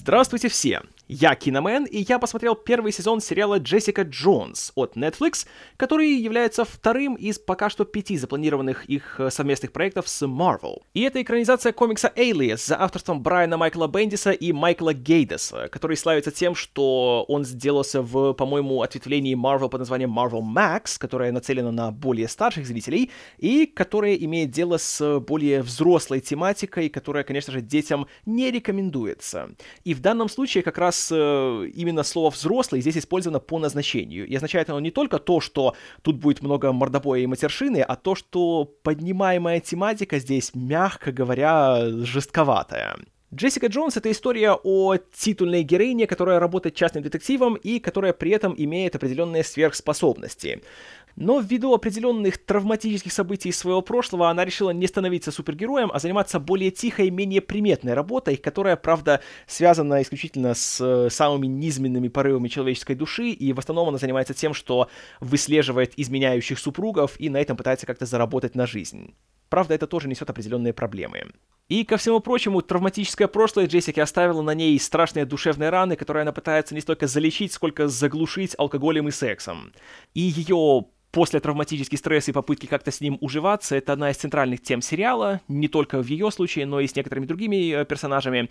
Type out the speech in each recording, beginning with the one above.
Здравствуйте все! Я Киномен, и я посмотрел первый сезон сериала «Джессика Джонс» от Netflix, который является вторым из пока что пяти запланированных их э, совместных проектов с Marvel. И это экранизация комикса Alias за авторством Брайана Майкла Бендиса и Майкла Гейдеса, который славится тем, что он сделался в, по-моему, ответвлении Marvel под названием Marvel Max, которое нацелено на более старших зрителей, и которое имеет дело с более взрослой тематикой, которая, конечно же, детям не рекомендуется. И в данном случае как раз э, именно слово «взрослый» здесь использовано по назначению. И означает оно не только то, что тут будет много мордобоя и матершины, а то, что поднимаемая тематика здесь, мягко говоря, жестковатая. Джессика Джонс — это история о титульной героине, которая работает частным детективом и которая при этом имеет определенные сверхспособности. Но ввиду определенных травматических событий своего прошлого она решила не становиться супергероем, а заниматься более тихой, менее приметной работой, которая, правда, связана исключительно с э, самыми низменными порывами человеческой души, и в основном она занимается тем, что выслеживает изменяющих супругов и на этом пытается как-то заработать на жизнь. Правда, это тоже несет определенные проблемы. И, ко всему прочему, травматическое прошлое Джессики оставило на ней страшные душевные раны, которые она пытается не столько залечить, сколько заглушить алкоголем и сексом. И ее после травматический стресс и попытки как-то с ним уживаться, это одна из центральных тем сериала, не только в ее случае, но и с некоторыми другими э, персонажами.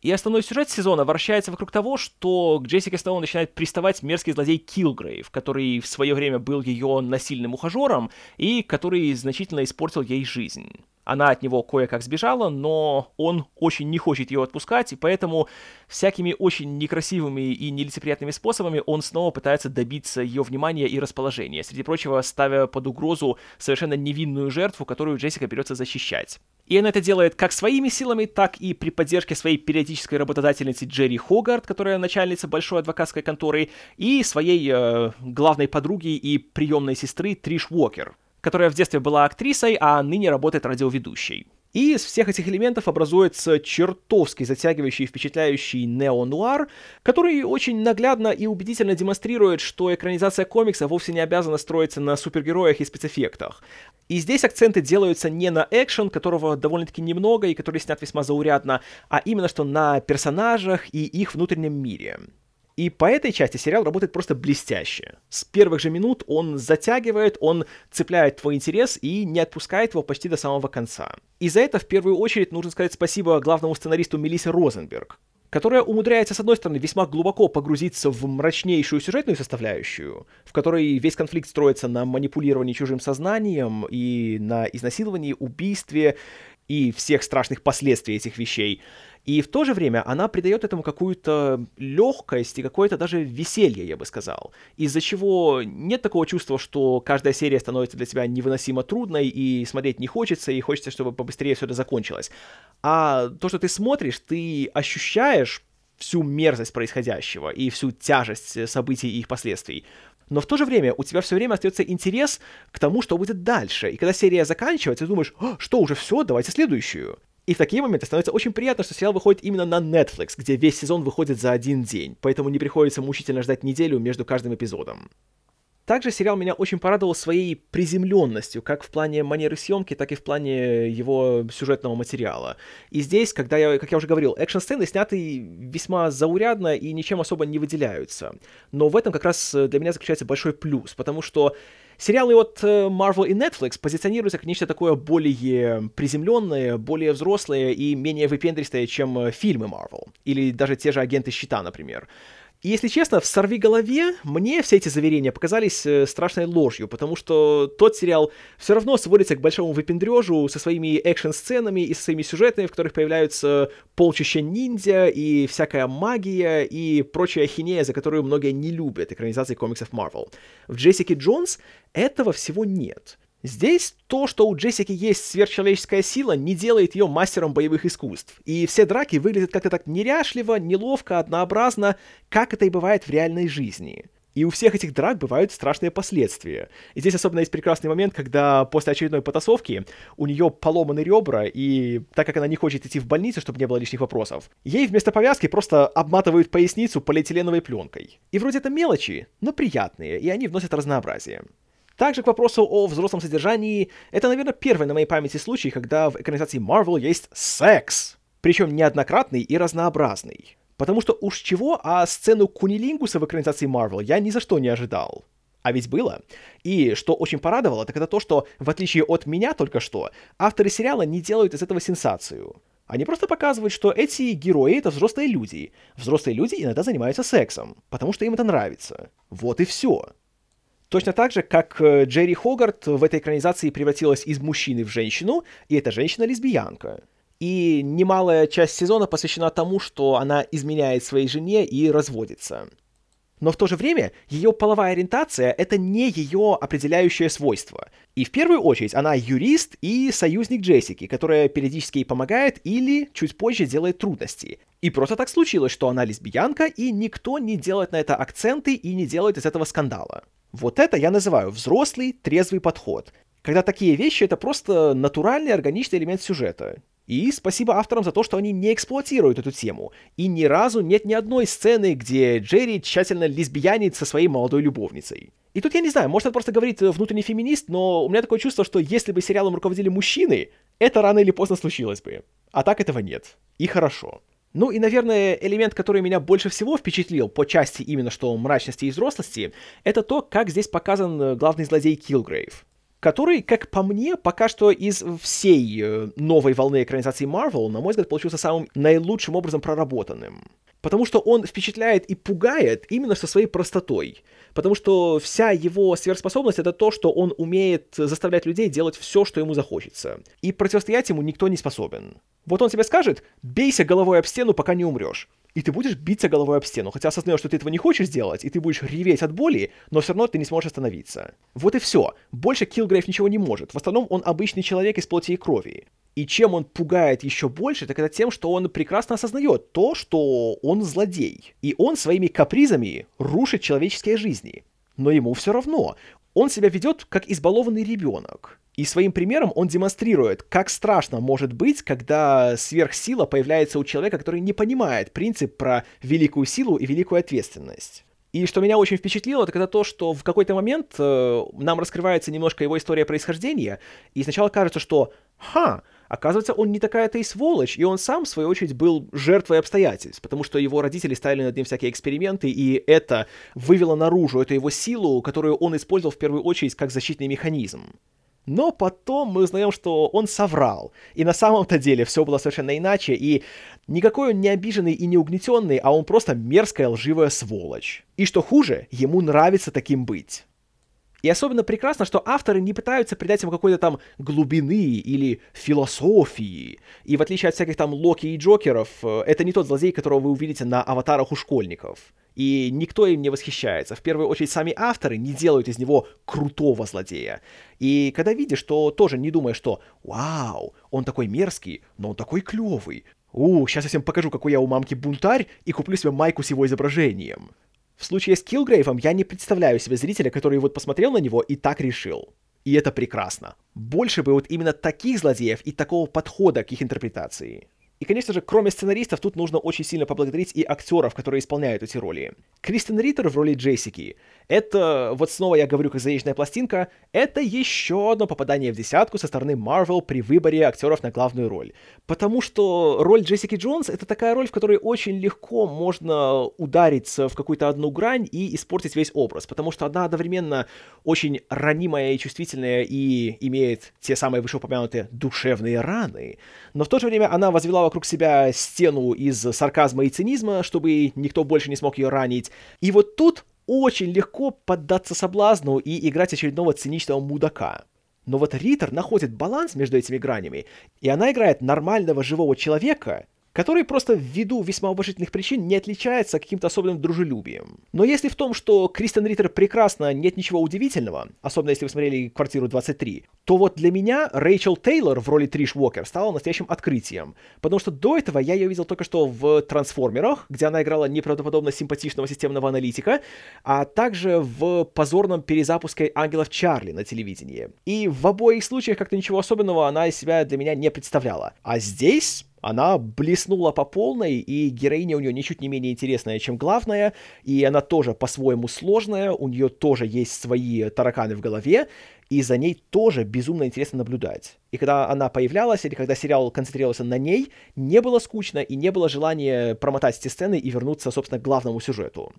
И основной сюжет сезона вращается вокруг того, что к Джессике Стоун начинает приставать мерзкий злодей Килгрейв, который в свое время был ее насильным ухажером и который значительно испортил ей жизнь. Она от него кое-как сбежала, но он очень не хочет ее отпускать, и поэтому всякими очень некрасивыми и нелицеприятными способами он снова пытается добиться ее внимания и расположения, среди прочего ставя под угрозу совершенно невинную жертву, которую Джессика берется защищать. И она это делает как своими силами, так и при поддержке своей периодической работодательницы Джерри Хогарт, которая начальница большой адвокатской конторы, и своей э, главной подруги и приемной сестры Триш Уокер, которая в детстве была актрисой, а ныне работает радиоведущей. И из всех этих элементов образуется чертовски затягивающий и впечатляющий нео-нуар, который очень наглядно и убедительно демонстрирует, что экранизация комикса вовсе не обязана строиться на супергероях и спецэффектах. И здесь акценты делаются не на экшен, которого довольно-таки немного и который снят весьма заурядно, а именно что на персонажах и их внутреннем мире. И по этой части сериал работает просто блестяще. С первых же минут он затягивает, он цепляет твой интерес и не отпускает его почти до самого конца. И за это в первую очередь нужно сказать спасибо главному сценаристу Мелиссе Розенберг, которая умудряется, с одной стороны, весьма глубоко погрузиться в мрачнейшую сюжетную составляющую, в которой весь конфликт строится на манипулировании чужим сознанием и на изнасиловании, убийстве и всех страшных последствий этих вещей, и в то же время она придает этому какую-то легкость и какое-то даже веселье, я бы сказал. Из-за чего нет такого чувства, что каждая серия становится для тебя невыносимо трудной и смотреть не хочется, и хочется, чтобы побыстрее все это закончилось. А то, что ты смотришь, ты ощущаешь всю мерзость происходящего и всю тяжесть событий и их последствий. Но в то же время у тебя все время остается интерес к тому, что будет дальше. И когда серия заканчивается, ты думаешь, что, уже все, давайте следующую. И в такие моменты становится очень приятно, что сериал выходит именно на Netflix, где весь сезон выходит за один день, поэтому не приходится мучительно ждать неделю между каждым эпизодом. Также сериал меня очень порадовал своей приземленностью, как в плане манеры съемки, так и в плане его сюжетного материала. И здесь, когда я, как я уже говорил, экшн-сцены сняты весьма заурядно и ничем особо не выделяются. Но в этом как раз для меня заключается большой плюс, потому что Сериалы от э, Marvel и Netflix позиционируются как нечто такое более приземленное, более взрослое и менее выпендристое, чем э, фильмы Marvel. Или даже те же агенты щита, например. И если честно, в «Сорви голове» мне все эти заверения показались э, страшной ложью, потому что тот сериал все равно сводится к большому выпендрежу со своими экшн-сценами и со своими сюжетами, в которых появляются полчища ниндзя и всякая магия и прочая ахинея, за которую многие не любят экранизации комиксов Marvel. В «Джессике Джонс» этого всего нет — Здесь то, что у Джессики есть сверхчеловеческая сила, не делает ее мастером боевых искусств. И все драки выглядят как-то так неряшливо, неловко, однообразно, как это и бывает в реальной жизни. И у всех этих драк бывают страшные последствия. И здесь особенно есть прекрасный момент, когда после очередной потасовки у нее поломаны ребра, и так как она не хочет идти в больницу, чтобы не было лишних вопросов, ей вместо повязки просто обматывают поясницу полиэтиленовой пленкой. И вроде это мелочи, но приятные, и они вносят разнообразие. Также к вопросу о взрослом содержании, это, наверное, первый на моей памяти случай, когда в экранизации Marvel есть секс. Причем неоднократный и разнообразный. Потому что уж чего, а сцену Кунилингуса в экранизации Marvel я ни за что не ожидал. А ведь было. И что очень порадовало, так это то, что, в отличие от меня только что, авторы сериала не делают из этого сенсацию. Они просто показывают, что эти герои — это взрослые люди. Взрослые люди иногда занимаются сексом, потому что им это нравится. Вот и все. Точно так же, как э, Джерри Хогарт в этой экранизации превратилась из мужчины в женщину, и эта женщина лесбиянка. И немалая часть сезона посвящена тому, что она изменяет своей жене и разводится. Но в то же время ее половая ориентация — это не ее определяющее свойство. И в первую очередь она юрист и союзник Джессики, которая периодически ей помогает или чуть позже делает трудности. И просто так случилось, что она лесбиянка, и никто не делает на это акценты и не делает из этого скандала. Вот это я называю взрослый, трезвый подход. Когда такие вещи — это просто натуральный, органичный элемент сюжета. И спасибо авторам за то, что они не эксплуатируют эту тему. И ни разу нет ни одной сцены, где Джерри тщательно лесбиянит со своей молодой любовницей. И тут я не знаю, может это просто говорит внутренний феминист, но у меня такое чувство, что если бы сериалом руководили мужчины, это рано или поздно случилось бы. А так этого нет. И хорошо. Ну и, наверное, элемент, который меня больше всего впечатлил по части именно что мрачности и взрослости, это то, как здесь показан главный злодей Килгрейв который, как по мне, пока что из всей э, новой волны экранизации Marvel, на мой взгляд, получился самым наилучшим образом проработанным. Потому что он впечатляет и пугает именно со своей простотой. Потому что вся его сверхспособность это то, что он умеет заставлять людей делать все, что ему захочется. И противостоять ему никто не способен. Вот он тебе скажет, бейся головой об стену, пока не умрешь и ты будешь биться головой об стену, хотя осознаешь, что ты этого не хочешь сделать, и ты будешь реветь от боли, но все равно ты не сможешь остановиться. Вот и все. Больше Килгрейв ничего не может. В основном он обычный человек из плоти и крови. И чем он пугает еще больше, так это тем, что он прекрасно осознает то, что он злодей. И он своими капризами рушит человеческие жизни. Но ему все равно. Он себя ведет как избалованный ребенок. И своим примером он демонстрирует, как страшно может быть, когда сверхсила появляется у человека, который не понимает принцип про великую силу и великую ответственность. И что меня очень впечатлило, так это то, что в какой-то момент э, нам раскрывается немножко его история происхождения, и сначала кажется, что «Ха, оказывается, он не такая-то и сволочь, и он сам, в свою очередь, был жертвой обстоятельств, потому что его родители ставили над ним всякие эксперименты, и это вывело наружу эту его силу, которую он использовал в первую очередь как защитный механизм. Но потом мы узнаем, что он соврал. И на самом-то деле все было совершенно иначе, и никакой он не обиженный и не угнетенный, а он просто мерзкая лживая сволочь. И что хуже, ему нравится таким быть. И особенно прекрасно, что авторы не пытаются придать ему какой-то там глубины или философии. И в отличие от всяких там Локи и Джокеров, э, это не тот злодей, которого вы увидите на аватарах у школьников. И никто им не восхищается. В первую очередь сами авторы не делают из него крутого злодея. И когда видишь, то тоже не думаешь, что «Вау, он такой мерзкий, но он такой клевый. У, сейчас я всем покажу, какой я у мамки бунтарь, и куплю себе майку с его изображением». В случае с Килгрейвом я не представляю себе зрителя, который вот посмотрел на него и так решил. И это прекрасно. Больше бы вот именно таких злодеев и такого подхода к их интерпретации. И, конечно же, кроме сценаристов, тут нужно очень сильно поблагодарить и актеров, которые исполняют эти роли. Кристен Риттер в роли Джессики. Это, вот снова я говорю как заезженная пластинка, это еще одно попадание в десятку со стороны Marvel при выборе актеров на главную роль. Потому что роль Джессики Джонс — это такая роль, в которой очень легко можно удариться в какую-то одну грань и испортить весь образ, потому что она одновременно очень ранимая и чувствительная и имеет те самые вышеупомянутые душевные раны, но в то же время она возвела вокруг себя стену из сарказма и цинизма, чтобы никто больше не смог ее ранить. И вот тут очень легко поддаться соблазну и играть очередного циничного мудака. Но вот Риттер находит баланс между этими гранями, и она играет нормального живого человека, который просто ввиду весьма уважительных причин не отличается каким-то особенным дружелюбием. Но если в том, что Кристен Риттер прекрасно, нет ничего удивительного, особенно если вы смотрели «Квартиру 23», то вот для меня Рэйчел Тейлор в роли Триш Уокер стала настоящим открытием, потому что до этого я ее видел только что в «Трансформерах», где она играла неправдоподобно симпатичного системного аналитика, а также в позорном перезапуске «Ангелов Чарли» на телевидении. И в обоих случаях как-то ничего особенного она из себя для меня не представляла. А здесь она блеснула по полной, и героиня у нее ничуть не менее интересная, чем главная, и она тоже по-своему сложная, у нее тоже есть свои тараканы в голове, и за ней тоже безумно интересно наблюдать. И когда она появлялась, или когда сериал концентрировался на ней, не было скучно и не было желания промотать эти сцены и вернуться, собственно, к главному сюжету.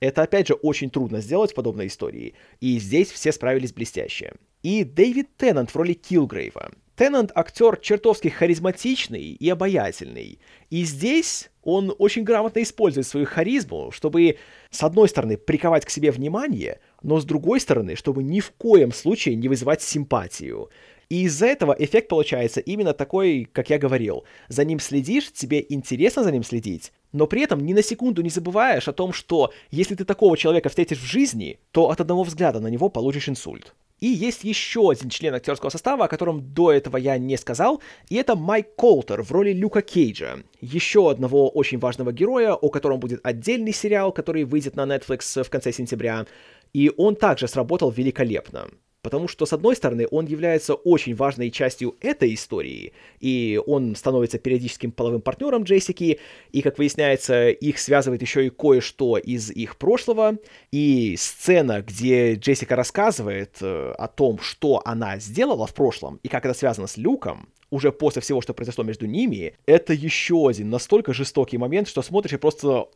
Это, опять же, очень трудно сделать в подобной истории, и здесь все справились блестяще. И Дэвид Теннант в роли Килгрейва. Теннант актер чертовски харизматичный и обаятельный. И здесь он очень грамотно использует свою харизму, чтобы, с одной стороны, приковать к себе внимание, но с другой стороны, чтобы ни в коем случае не вызывать симпатию. И из-за этого эффект получается именно такой, как я говорил. За ним следишь, тебе интересно за ним следить, но при этом ни на секунду не забываешь о том, что если ты такого человека встретишь в жизни, то от одного взгляда на него получишь инсульт. И есть еще один член актерского состава, о котором до этого я не сказал, и это Майк Колтер в роли Люка Кейджа. Еще одного очень важного героя, о котором будет отдельный сериал, который выйдет на Netflix в конце сентября. И он также сработал великолепно. Потому что, с одной стороны, он является очень важной частью этой истории, и он становится периодическим половым партнером Джессики, и, как выясняется, их связывает еще и кое-что из их прошлого, и сцена, где Джессика рассказывает э, о том, что она сделала в прошлом, и как это связано с Люком, уже после всего, что произошло между ними, это еще один настолько жестокий момент, что смотришь и просто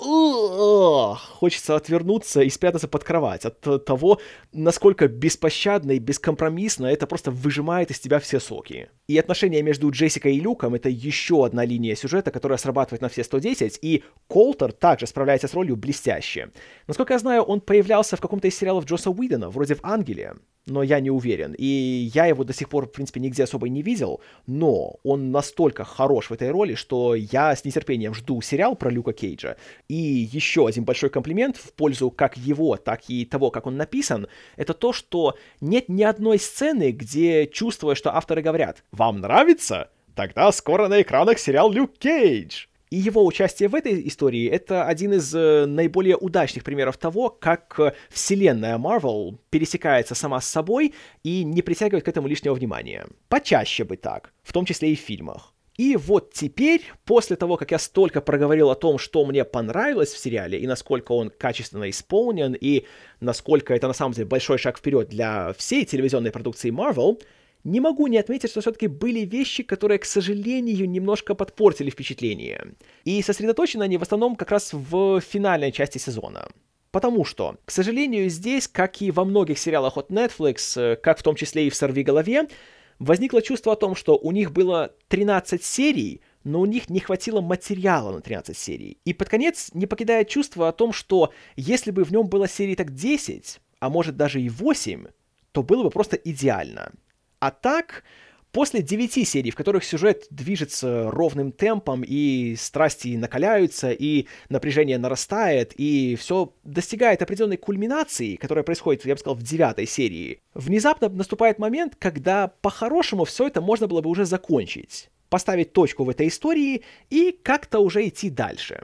хочется отвернуться и спрятаться под кровать от того, насколько беспощадно и бескомпромиссно это просто выжимает из тебя все соки. И отношения между Джессикой и Люком — это еще одна линия сюжета, которая срабатывает на все 110, и Колтер также справляется с ролью блестяще. Насколько я знаю, он появлялся в каком-то из сериалов Джоса Уидона, вроде в «Ангеле», но я не уверен. И я его до сих пор, в принципе, нигде особо не видел, но он настолько хорош в этой роли, что я с нетерпением жду сериал про Люка Кейджа. И еще один большой комплимент в пользу как его, так и того, как он написан, это то, что нет ни одной сцены, где чувствуешь, что авторы говорят вам нравится? Тогда скоро на экранах сериал «Люк Кейдж». И его участие в этой истории — это один из э, наиболее удачных примеров того, как э, вселенная Marvel пересекается сама с собой и не притягивает к этому лишнего внимания. Почаще бы так, в том числе и в фильмах. И вот теперь, после того, как я столько проговорил о том, что мне понравилось в сериале, и насколько он качественно исполнен, и насколько это на самом деле большой шаг вперед для всей телевизионной продукции Marvel, не могу не отметить, что все-таки были вещи, которые, к сожалению, немножко подпортили впечатление. И сосредоточены они в основном как раз в финальной части сезона. Потому что, к сожалению, здесь, как и во многих сериалах от Netflix, э, как в том числе и в «Сорви голове», возникло чувство о том, что у них было 13 серий, но у них не хватило материала на 13 серий. И под конец не покидает чувство о том, что если бы в нем было серий так 10, а может даже и 8, то было бы просто идеально. А так, после девяти серий, в которых сюжет движется ровным темпом, и страсти накаляются, и напряжение нарастает, и все достигает определенной кульминации, которая происходит, я бы сказал, в девятой серии, внезапно наступает момент, когда по-хорошему все это можно было бы уже закончить, поставить точку в этой истории и как-то уже идти дальше.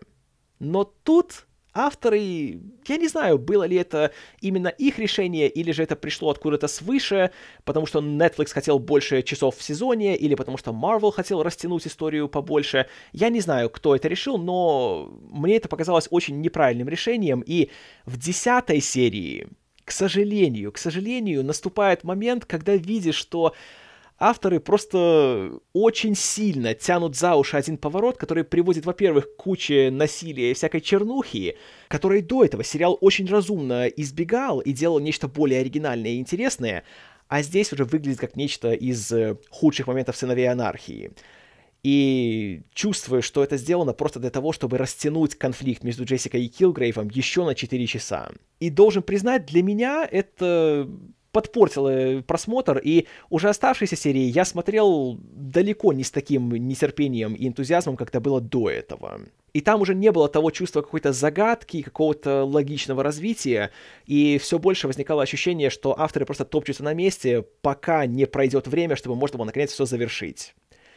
Но тут авторы, я не знаю, было ли это именно их решение, или же это пришло откуда-то свыше, потому что Netflix хотел больше часов в сезоне, или потому что Marvel хотел растянуть историю побольше. Я не знаю, кто это решил, но мне это показалось очень неправильным решением, и в десятой серии, к сожалению, к сожалению, наступает момент, когда видишь, что авторы просто очень сильно тянут за уши один поворот, который приводит, во-первых, к куче насилия и всякой чернухи, который до этого сериал очень разумно избегал и делал нечто более оригинальное и интересное, а здесь уже выглядит как нечто из э, худших моментов сыновей анархии. И чувствую, что это сделано просто для того, чтобы растянуть конфликт между Джессикой и Килгрейвом еще на 4 часа. И должен признать, для меня это подпортила просмотр, и уже оставшиеся серии я смотрел далеко не с таким нетерпением и энтузиазмом, как это было до этого. И там уже не было того чувства какой-то загадки, какого-то логичного развития, и все больше возникало ощущение, что авторы просто топчутся на месте, пока не пройдет время, чтобы можно было наконец все завершить.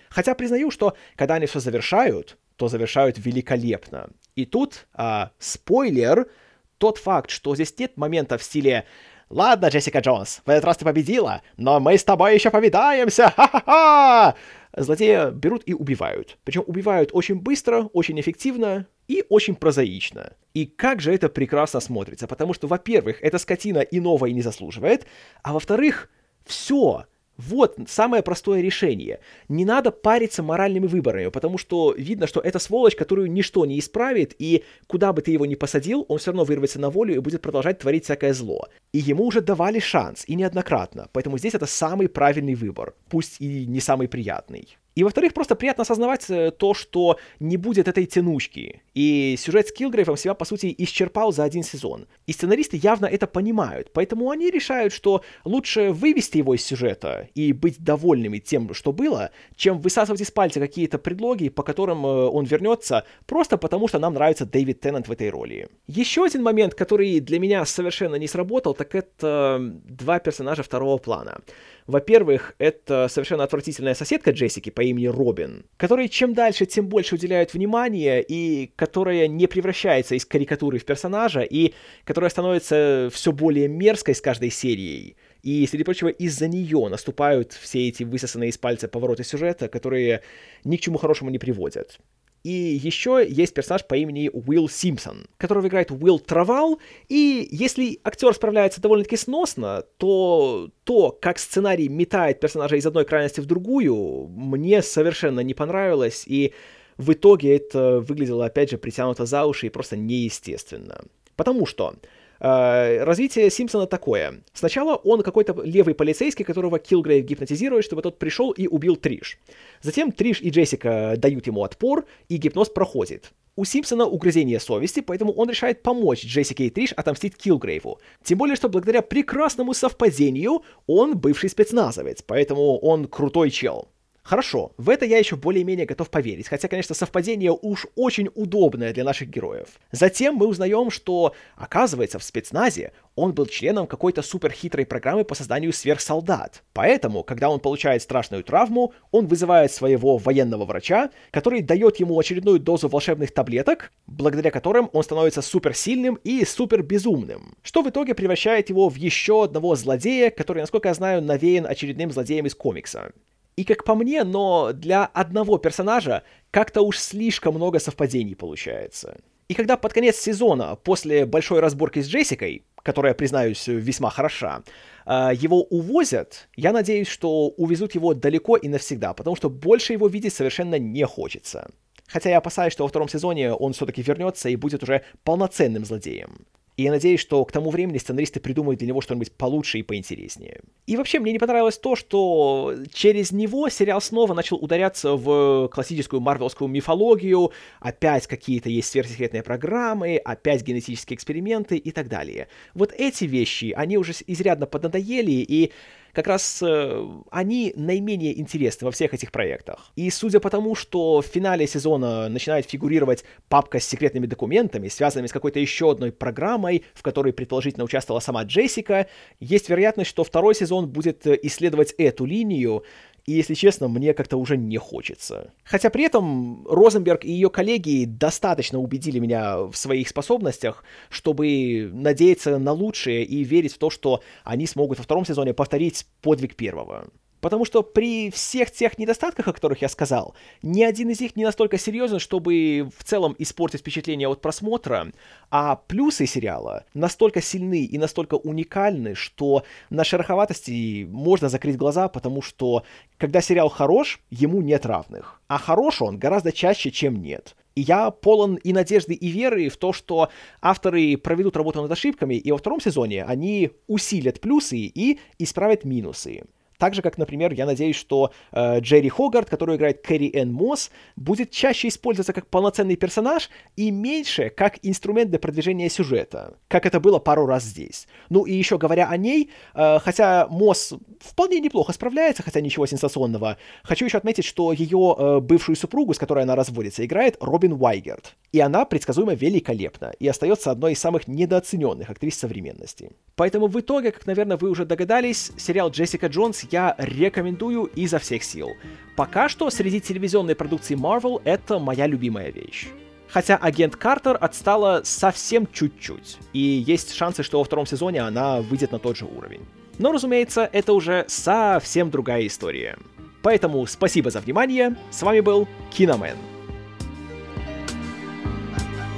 Хотя признаю, что когда они все завершают, то завершают великолепно. И тут, а, спойлер, тот факт, что здесь нет момента в стиле Ладно, Джессика Джонс, в этот раз ты победила, но мы с тобой еще повидаемся, ха-ха-ха! Злодея берут и убивают. Причем убивают очень быстро, очень эффективно и очень прозаично. И как же это прекрасно смотрится, потому что, во-первых, эта скотина иного и не заслуживает, а во-вторых, все, вот самое простое решение. Не надо париться моральными выборами, потому что видно, что это сволочь, которую ничто не исправит, и куда бы ты его ни посадил, он все равно вырвется на волю и будет продолжать творить всякое зло. И ему уже давали шанс, и неоднократно. Поэтому здесь это самый правильный выбор, пусть и не самый приятный. И, во-вторых, просто приятно осознавать э, то, что не будет этой тянучки. И сюжет с Килгрейвом себя, по сути, исчерпал за один сезон. И сценаристы явно это понимают, поэтому они решают, что лучше вывести его из сюжета и быть довольными тем, что было, чем высасывать из пальца какие-то предлоги, по которым э, он вернется, просто потому что нам нравится Дэвид Теннант в этой роли. Еще один момент, который для меня совершенно не сработал, так это два персонажа второго плана. Во-первых, это совершенно отвратительная соседка Джессики по имени Робин, которой чем дальше, тем больше уделяют внимания, и которая не превращается из карикатуры в персонажа, и которая становится все более мерзкой с каждой серией. И, среди прочего, из-за нее наступают все эти высосанные из пальца повороты сюжета, которые ни к чему хорошему не приводят. И еще есть персонаж по имени Уилл Симпсон, которого играет Уилл Травал, и если актер справляется довольно-таки сносно, то то, как сценарий метает персонажа из одной крайности в другую, мне совершенно не понравилось, и в итоге это выглядело, опять же, притянуто за уши и просто неестественно. Потому что развитие Симпсона такое. Сначала он какой-то левый полицейский, которого Килгрейв гипнотизирует, чтобы тот пришел и убил Триш. Затем Триш и Джессика дают ему отпор, и гипноз проходит. У Симпсона угрызение совести, поэтому он решает помочь Джессике и Триш отомстить Килгрейву. Тем более, что благодаря прекрасному совпадению он бывший спецназовец, поэтому он крутой чел. Хорошо, в это я еще более-менее готов поверить, хотя, конечно, совпадение уж очень удобное для наших героев. Затем мы узнаем, что, оказывается, в спецназе он был членом какой-то суперхитрой программы по созданию сверхсолдат. Поэтому, когда он получает страшную травму, он вызывает своего военного врача, который дает ему очередную дозу волшебных таблеток, благодаря которым он становится суперсильным и супербезумным, что в итоге превращает его в еще одного злодея, который, насколько я знаю, навеян очередным злодеем из комикса. И как по мне, но для одного персонажа как-то уж слишком много совпадений получается. И когда под конец сезона, после большой разборки с Джессикой, которая, признаюсь, весьма хороша, а, его увозят, я надеюсь, что увезут его далеко и навсегда, потому что больше его видеть совершенно не хочется. Хотя я опасаюсь, что во втором сезоне он все-таки вернется и будет уже полноценным злодеем. И я надеюсь, что к тому времени сценаристы придумают для него что-нибудь получше и поинтереснее. И вообще, мне не понравилось то, что через него сериал снова начал ударяться в классическую марвелскую мифологию, опять какие-то есть сверхсекретные программы, опять генетические эксперименты и так далее. Вот эти вещи, они уже изрядно поднадоели, и как раз э, они наименее интересны во всех этих проектах. И судя по тому, что в финале сезона начинает фигурировать папка с секретными документами, связанными с какой-то еще одной программой, в которой предположительно участвовала сама Джессика, есть вероятность, что второй сезон будет э, исследовать эту линию, и, если честно, мне как-то уже не хочется. Хотя при этом Розенберг и ее коллеги достаточно убедили меня в своих способностях, чтобы надеяться на лучшее и верить в то, что они смогут во втором сезоне повторить подвиг первого. Потому что при всех тех недостатках, о которых я сказал, ни один из них не настолько серьезен, чтобы в целом испортить впечатление от просмотра, а плюсы сериала настолько сильны и настолько уникальны, что на шероховатости можно закрыть глаза, потому что когда сериал хорош, ему нет равных. А хорош он гораздо чаще, чем нет. И я полон и надежды, и веры в то, что авторы проведут работу над ошибками, и во втором сезоне они усилят плюсы и исправят минусы. Так же, как, например, я надеюсь, что э, Джерри Хогарт, который играет Кэрри Энн Мосс, будет чаще использоваться как полноценный персонаж и меньше как инструмент для продвижения сюжета, как это было пару раз здесь. Ну и еще говоря о ней, э, хотя Мосс вполне неплохо справляется, хотя ничего сенсационного, хочу еще отметить, что ее э, бывшую супругу, с которой она разводится, играет Робин Уайгерт. И она предсказуемо великолепна и остается одной из самых недооцененных актрис современности. Поэтому в итоге, как, наверное, вы уже догадались, сериал «Джессика Джонс» я рекомендую изо всех сил. Пока что среди телевизионной продукции Marvel это моя любимая вещь. Хотя агент Картер отстала совсем чуть-чуть, и есть шансы, что во втором сезоне она выйдет на тот же уровень. Но, разумеется, это уже совсем другая история. Поэтому спасибо за внимание, с вами был Киномен.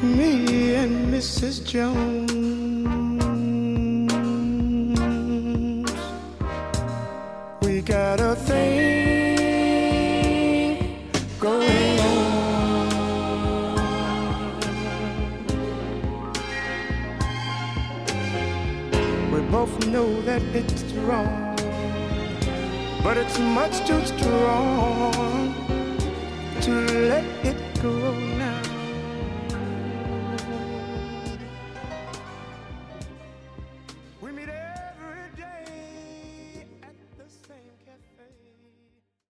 Me and Mrs. Jones. Know that it's wrong, but it's much too strong to let it.